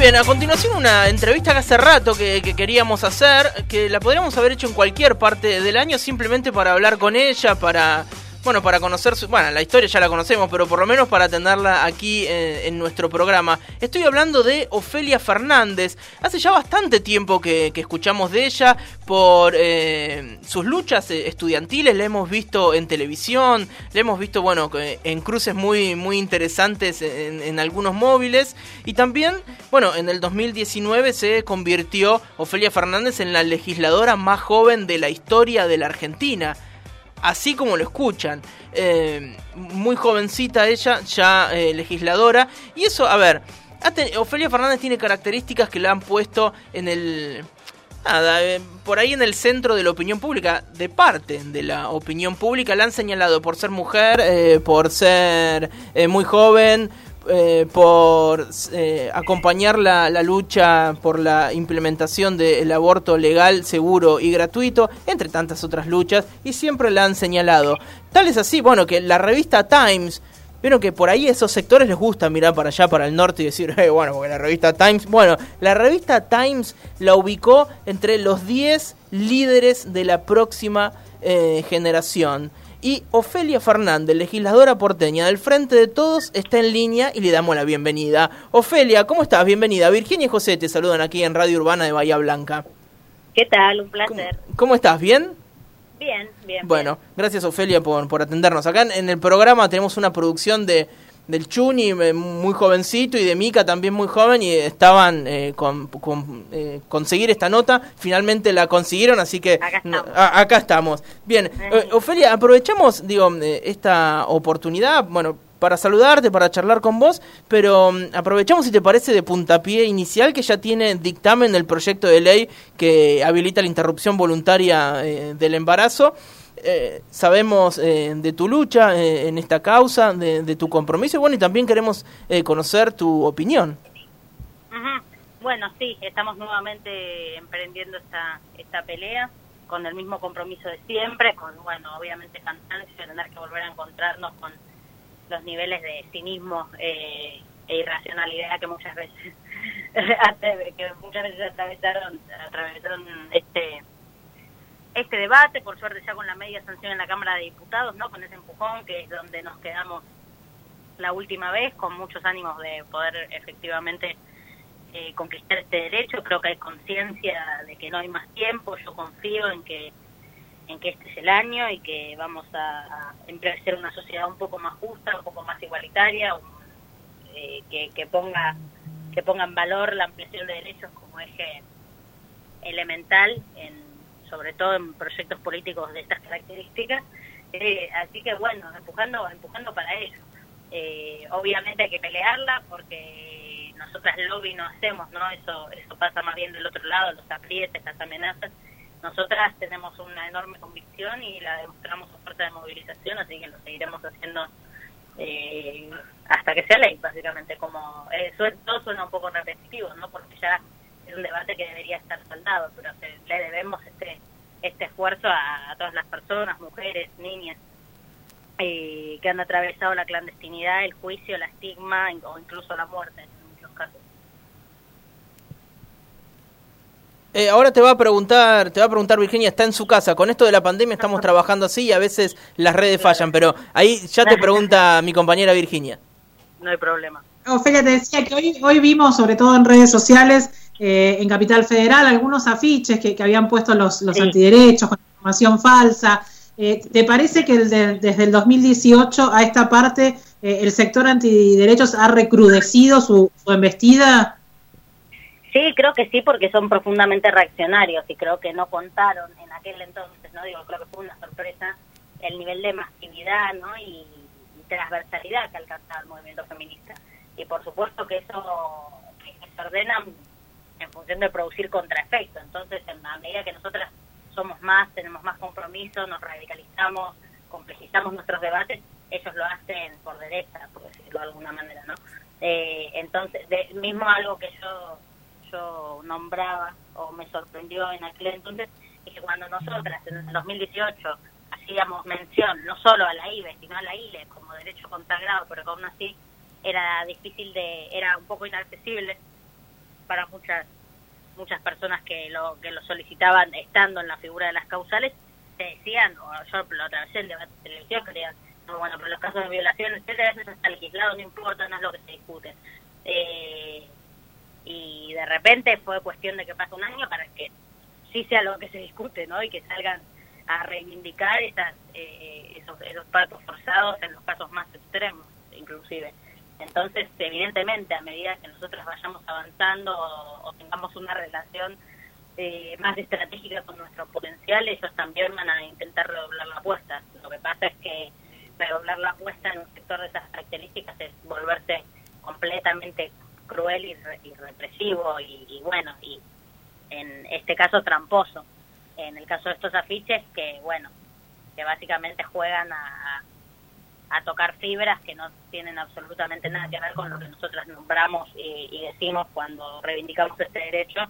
bien, a continuación una entrevista que hace rato que, que, queríamos hacer, que la podríamos haber hecho en cualquier parte del año simplemente para hablar con ella, para bueno, para conocer su, bueno, la historia ya la conocemos, pero por lo menos para atenderla aquí eh, en, nuestro programa. Estoy hablando de Ofelia Fernández. Hace ya bastante tiempo que, escuchamos de ella por eh, sus luchas eh, estudiantiles, la hemos visto en televisión, la hemos visto, bueno, en cruces muy, muy interesantes en algunos móviles. Y también, bueno, en el 2019 se convirtió Ofelia Fernández en la legisladora más joven de la historia de la Argentina así como lo escuchan. Eh, muy jovencita ella, ya eh, legisladora. Y eso, a ver, Ofelia Fernández tiene características que la han puesto en el... Nada, eh, por ahí en el centro de la opinión pública, de parte de la opinión pública, la han señalado por ser mujer, por ser muy joven, eh, por eh, acompañar la, lucha por la implementación del aborto legal, seguro y gratuito, entre tantas otras luchas, y siempre la han señalado. Tal es así, bueno, que la revista Times, vieron que por ahí esos sectores les gusta mirar para allá, para el norte y decir, eh, bueno, porque la revista Times, bueno, la revista Times la ubicó entre los 10 líderes de la próxima generación y Ofelia Fernández, legisladora porteña del Frente de Todos, está en línea y le damos la bienvenida. Ofelia, ¿cómo estás? Bienvenida. Virginia y José te saludan aquí en Radio Urbana de Bahía Blanca. ¿Qué tal? Un placer. ¿Cómo, estás? ¿Bien? Bien, bien. Bueno, gracias Ofelia por, por atendernos. Acá en el programa tenemos una producción de del Chuni eh, muy jovencito y de Mika también muy joven y estaban eh, con, eh, conseguir esta nota, finalmente la consiguieron, así que acá estamos. Bien, Ofelia, aprovechamos digo esta oportunidad, bueno, para saludarte, para charlar con vos, pero mm, aprovechamos si te parece de puntapié inicial que ya tiene dictamen el proyecto de ley que habilita la interrupción voluntaria del embarazo. Eh, sabemos eh, de tu lucha eh, en esta causa, de, tu compromiso, y bueno, y también queremos conocer tu opinión. Bueno, sí, estamos nuevamente emprendiendo esta, esta pelea con el mismo compromiso de siempre, con, bueno, obviamente cansancio de tener que volver a encontrarnos con los niveles de cinismo e irracionalidad que muchas veces que muchas veces atravesaron atravesaron este este debate, por suerte ya con la media sanción en la Cámara de Diputados, ¿no? Con ese empujón que es donde nos quedamos la última vez, con muchos ánimos de poder efectivamente eh, conquistar este derecho. Creo que hay conciencia de que no hay más tiempo. Yo confío en que en que este es el año y que vamos a, a una sociedad un poco más justa, un poco más igualitaria, eh, que, que ponga que ponga en valor la ampliación de derechos como eje elemental en sobre todo en proyectos políticos de estas características. Eh, así que bueno, empujando, empujando para eso. Eh, obviamente hay que pelearla porque nosotras lobby no hacemos, ¿no? Eso, eso pasa más bien del otro lado, los aprietes, las amenazas. Nosotras tenemos una enorme convicción y la demostramos con fuerza de movilización, así que lo seguiremos haciendo eh, hasta que sea ley, básicamente. Como eh, todo suena un poco repetitivo, ¿no? Porque ya es un debate que debería estar saldado, pero le debemos este esfuerzo a, todas las personas, mujeres, niñas, eh, que han atravesado la clandestinidad, el juicio, el estigma o incluso la muerte en muchos casos. Eh, ahora te va a preguntar, te va a preguntar Virginia, está en su casa. Con esto de la pandemia estamos trabajando así y a veces las redes fallan, pero ahí ya te pregunta mi compañera Virginia. No hay problema. Ofelia, te decía que hoy, hoy vimos, sobre todo en redes sociales, eh, en Capital Federal algunos afiches que, habían puesto los, los antiderechos con información falsa. Eh, ¿Te parece que desde el 2018 a esta parte eh, el sector antiderechos ha recrudecido su, embestida? Sí, creo que sí, porque son profundamente reaccionarios y creo que no contaron en aquel entonces, no digo, creo que fue una sorpresa el nivel de masividad ¿no? y, transversalidad que alcanzaba el movimiento feminista. Y por supuesto que eso que se ordena en función de producir contraefecto. Entonces, en la medida que nosotras somos más, tenemos más compromiso, nos radicalizamos, complejizamos nuestros debates, ellos lo hacen por derecha, por decirlo de alguna manera, ¿no? Eh, entonces, de, mismo algo que yo yo nombraba o me sorprendió en aquel entonces es que cuando nosotras en el 2018 hacíamos mención no solo a la IBE, sino a la ILE como derecho consagrado, pero aún así era difícil de, era un poco inaccesible para muchas muchas personas que lo que lo solicitaban estando en la figura de las causales se decían o yo lo atravesé en debate de televisión creían no, bueno pero los casos de violación etcétera eso está legislado no importa no es lo que se discute eh, y de repente fue cuestión de que pase un año para que sí sea lo que se discute no y que salgan a reivindicar esas, eh, esos, esos partos forzados en los casos más extremos, inclusive. Entonces, evidentemente, a medida que nosotros vayamos avanzando o, tengamos una relación eh, más estratégica con nuestro potencial, ellos también van a intentar redoblar la apuesta. Lo que pasa es que redoblar la apuesta en un sector de esas características es volverse completamente cruel y, represivo y, y, bueno, y en este caso tramposo en el caso de estos afiches que, bueno, que básicamente juegan a, a tocar fibras que no tienen absolutamente nada que ver con lo que nosotros nombramos y, decimos cuando reivindicamos este derecho,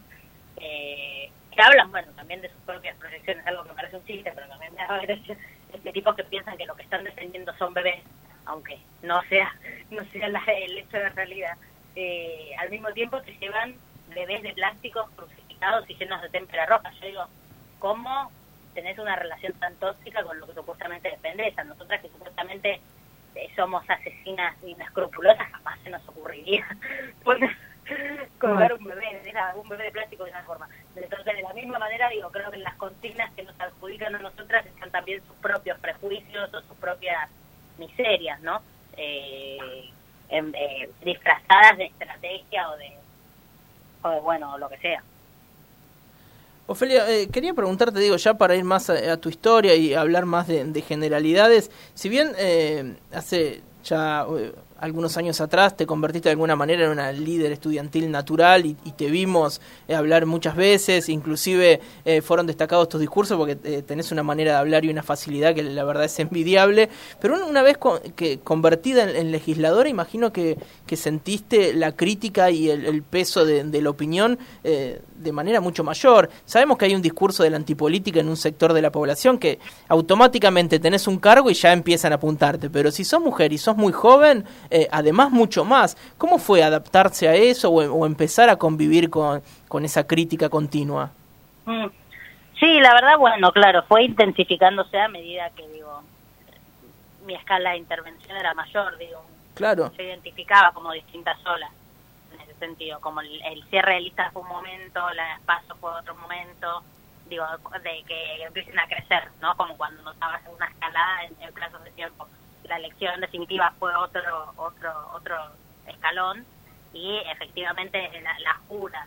eh, que hablan, bueno, también de sus propias proyecciones, algo que parece un chiste, pero también me da este tipo que piensan que lo que están defendiendo son bebés, aunque no sea no sea el hecho de realidad. Eh, al mismo tiempo te llevan bebés de plástico crucificados y llenos de témpera roja. Yo digo, cómo tenés una relación tan tóxica con lo que supuestamente defendés. A nosotras somos asesinas inescrupulosas, jamás se nos ocurriría colgar un bebé, un bebé de plástico de esa forma. Entonces, de la misma manera, digo, creo que las consignas que nos adjudican a nosotras están también sus propios prejuicios o sus propias miserias, ¿no? Eh, eh, disfrazadas de estrategia o de, o de, bueno, lo que sea. Ofelia, eh, quería preguntarte, digo, ya para ir más a, tu historia y hablar más de, generalidades, si bien eh, hace ya eh, algunos años atrás te convertiste de alguna manera en una líder estudiantil natural y, te vimos eh, hablar muchas veces, inclusive eh, fueron destacados tus discursos porque tenés una manera de hablar y una facilidad que la verdad es envidiable, pero una vez que convertida en, legisladora imagino que, que, sentiste la crítica y el, peso de, de, la opinión de manera mucho mayor. Sabemos que hay un discurso de la antipolítica en un sector de la población que automáticamente tenés un cargo y ya empiezan a apuntarte, pero si sos mujer y sos muy joven, eh, además mucho más. ¿Cómo fue adaptarse a eso o, empezar a convivir con, con esa crítica continua? Mm. Sí, la verdad, bueno, claro, fue intensificándose a medida que, digo, mi escala de intervención era mayor, digo. Claro. Se identificaba como distintas olas, en ese sentido, como el, cierre de listas fue un momento, la espacio fue otro momento, digo, de que empiecen a crecer, ¿no? Como cuando notabas una escalada en, en plazos de tiempo la elección definitiva fue otro otro otro escalón y efectivamente la, la jura,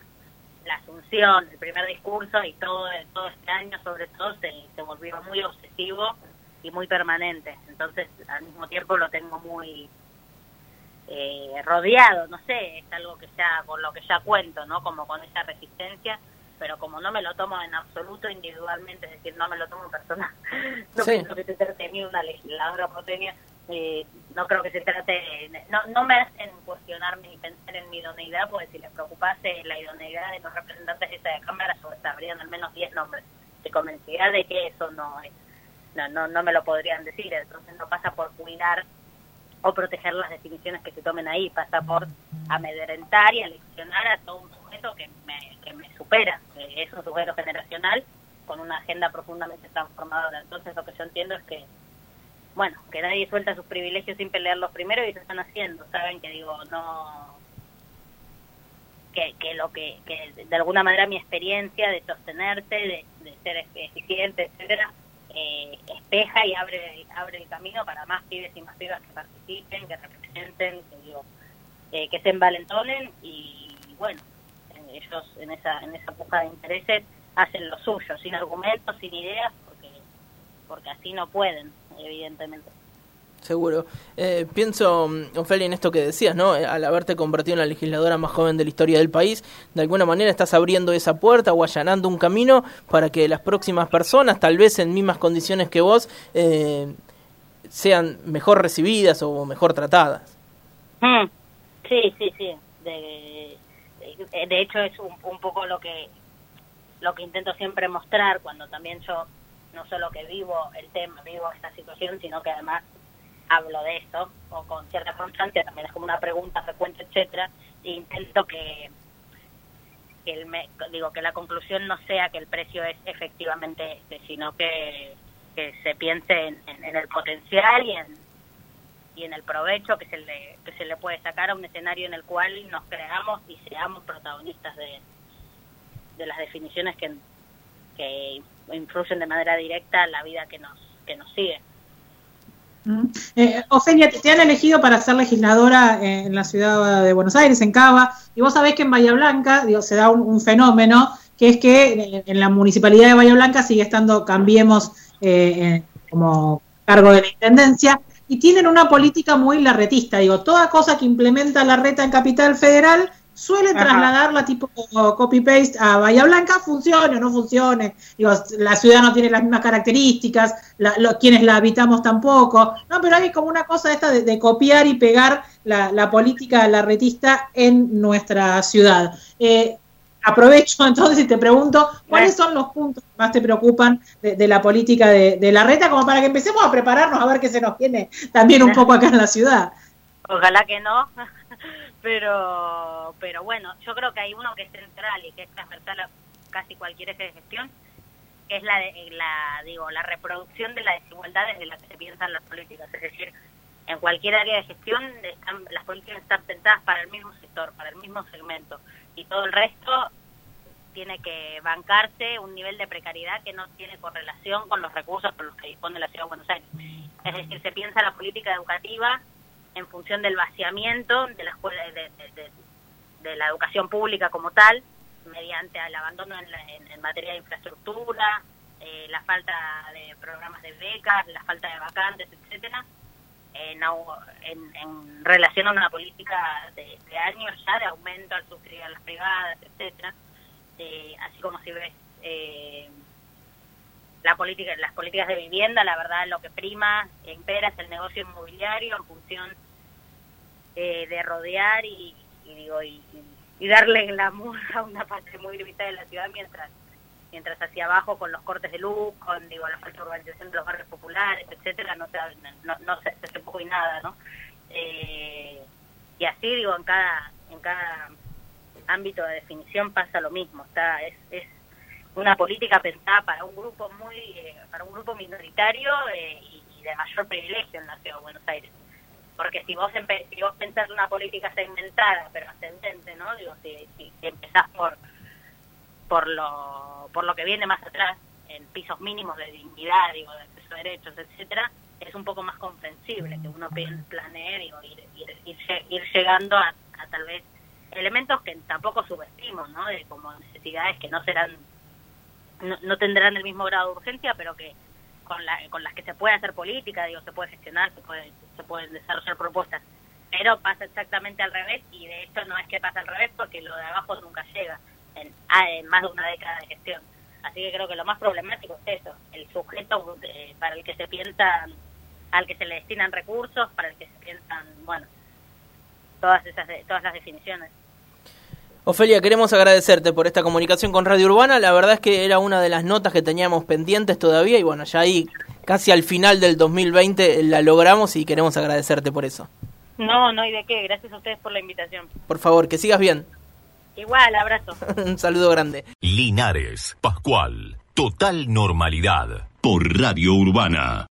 la asunción, el primer discurso y todo todo este año sobre todo se, se volvió muy obsesivo y muy permanente. Entonces al mismo tiempo lo tengo muy eh, rodeado, no sé, es algo que ya con lo que ya cuento, ¿no? Como con esa resistencia pero como no me lo tomo en absoluto individualmente, es decir, no me lo tomo personal, no pienso que se trate de mí una legisladora porteña, eh, no creo que se trate, no, no me hacen cuestionarme ni pensar en mi idoneidad, porque si les preocupase la idoneidad de los representantes de esta Cámara, sabrían al menos 10 nombres. de convencida de que eso no es, no, no, no me lo podrían decir, entonces no pasa por cuidar o proteger las definiciones que se tomen ahí, pasa por amedrentar y aleccionar a todo un sujeto que me, que me supera, es un sujeto generacional con una agenda profundamente transformadora. Entonces lo que yo entiendo es que bueno, que nadie suelta sus privilegios sin pelearlos primero y lo están haciendo, saben que digo, no que, que lo que, de alguna manera mi experiencia de sostenerte, de, ser eficiente, etcétera, eh, espeja y abre abre el camino para más pibes y más pibas que participen, que representen, que digo, eh, que se envalentonen y, bueno, ellos en esa en esa puja de intereses hacen lo suyo, sin argumentos, sin ideas, porque porque así no pueden evidentemente. Seguro. Eh, pienso, mm, Ofelia, en esto que decías, ¿no? Eh, al haberte convertido en la legisladora más joven de la historia del país, de alguna manera estás abriendo esa puerta o allanando un camino para que las próximas personas, tal vez en mismas condiciones que vos, eh, sean mejor recibidas o mejor tratadas. Mm. Sí, sí, sí. De, de, hecho, es un, un poco lo que lo que intento siempre mostrar cuando también yo no solo que vivo el tema, vivo esta situación, sino que además hablo de eso, o con cierta constancia, también es como una pregunta frecuente, etcétera, e intento que que el digo que la conclusión no sea que el precio es efectivamente este, sino que, se piense en, el potencial y en, y en el provecho que se le que se le puede sacar a un escenario en el cual nos creamos y seamos protagonistas de, de las definiciones que, que influyen de manera directa la vida que nos que nos sigue. Eh, Ofelia, te, han elegido para ser legisladora en la ciudad de Buenos Aires, en Cava, y vos sabés que en Bahía Blanca digo, se da un, fenómeno, que es que en, la municipalidad de Bahía Blanca sigue estando Cambiemos eh, como cargo de la intendencia, y tienen una política muy larretista, digo, toda cosa que implementa la reta en Capital Federal suelen trasladarla tipo copy-paste a Bahía Blanca, funcione o no funcione. Digo, la ciudad no tiene las mismas características, quienes la habitamos tampoco. No, pero hay como una cosa esta de, copiar y pegar la, la, política larretista en nuestra ciudad. Eh, aprovecho entonces y te pregunto, ¿cuáles son los puntos que más te preocupan de, la política de, de, la reta, como para que empecemos a prepararnos a ver qué se nos viene también un poco acá en la ciudad? Ojalá que no, pero pero bueno, yo creo que hay uno que es central y que es transversal a casi cualquier eje de gestión, que es la, de, la digo la reproducción de las desigualdades de las que se piensan las políticas, es decir, en cualquier área de gestión están, las políticas están pensadas para el mismo sector, para el mismo segmento, y todo el resto tiene que bancarse un nivel de precariedad que no tiene correlación con los recursos con los que dispone la Ciudad de Buenos Aires. Es decir, se piensa la política educativa en función del vaciamiento de la escuela de, de, la educación pública como tal mediante el abandono en, materia de infraestructura eh, la falta de programas de becas la falta de vacantes etcétera en, en, relación a una política de, años ya de aumento al suscribir a las privadas etcétera eh, así como si ves eh, la política, las políticas de vivienda, la verdad lo que prima, impera es el negocio inmobiliario en función eh, de rodear y, digo y, darle glamour a una parte muy limitada de la ciudad mientras mientras hacia abajo con los cortes de luz, con digo la falta de urbanización de los barrios populares, etcétera, no se no, no se, hace y nada, ¿no? Eh, y así digo en cada en cada ámbito de definición pasa lo mismo, está es, es una política pensada para un grupo muy eh, para un grupo minoritario y, de mayor privilegio en la ciudad de Buenos Aires porque si vos, si vos pensás una política segmentada pero ascendente, ¿no? Digo, si, si, empezás por por lo por lo que viene más atrás, en pisos mínimos de dignidad, digo, de acceso a derechos, etcétera, es un poco más comprensible que uno planee, digo, ir, ir, ir, llegando a, tal vez elementos que tampoco subestimos, ¿no? De como necesidades que no serán no, no tendrán el mismo grado de urgencia, pero que con, la, con las que se puede hacer política, digo, se puede gestionar, se, puede, se pueden desarrollar propuestas, pero pasa exactamente al revés y de hecho no es que pasa al revés porque lo de abajo nunca llega en, más de una década de gestión. Así que creo que lo más problemático es eso, el sujeto eh, para el que se piensan, al que se le destinan recursos, para el que se piensan, bueno, todas esas todas las definiciones. Ofelia, queremos agradecerte por esta comunicación con Radio Urbana. La verdad es que era una de las notas que teníamos pendientes todavía y bueno, ya ahí casi al final del 2020 la logramos y queremos agradecerte por eso. No, no hay de qué. Gracias a ustedes por la invitación. Por favor, que sigas bien. Igual, abrazo. Un saludo grande. Linares, Pascual, total normalidad por Radio Urbana.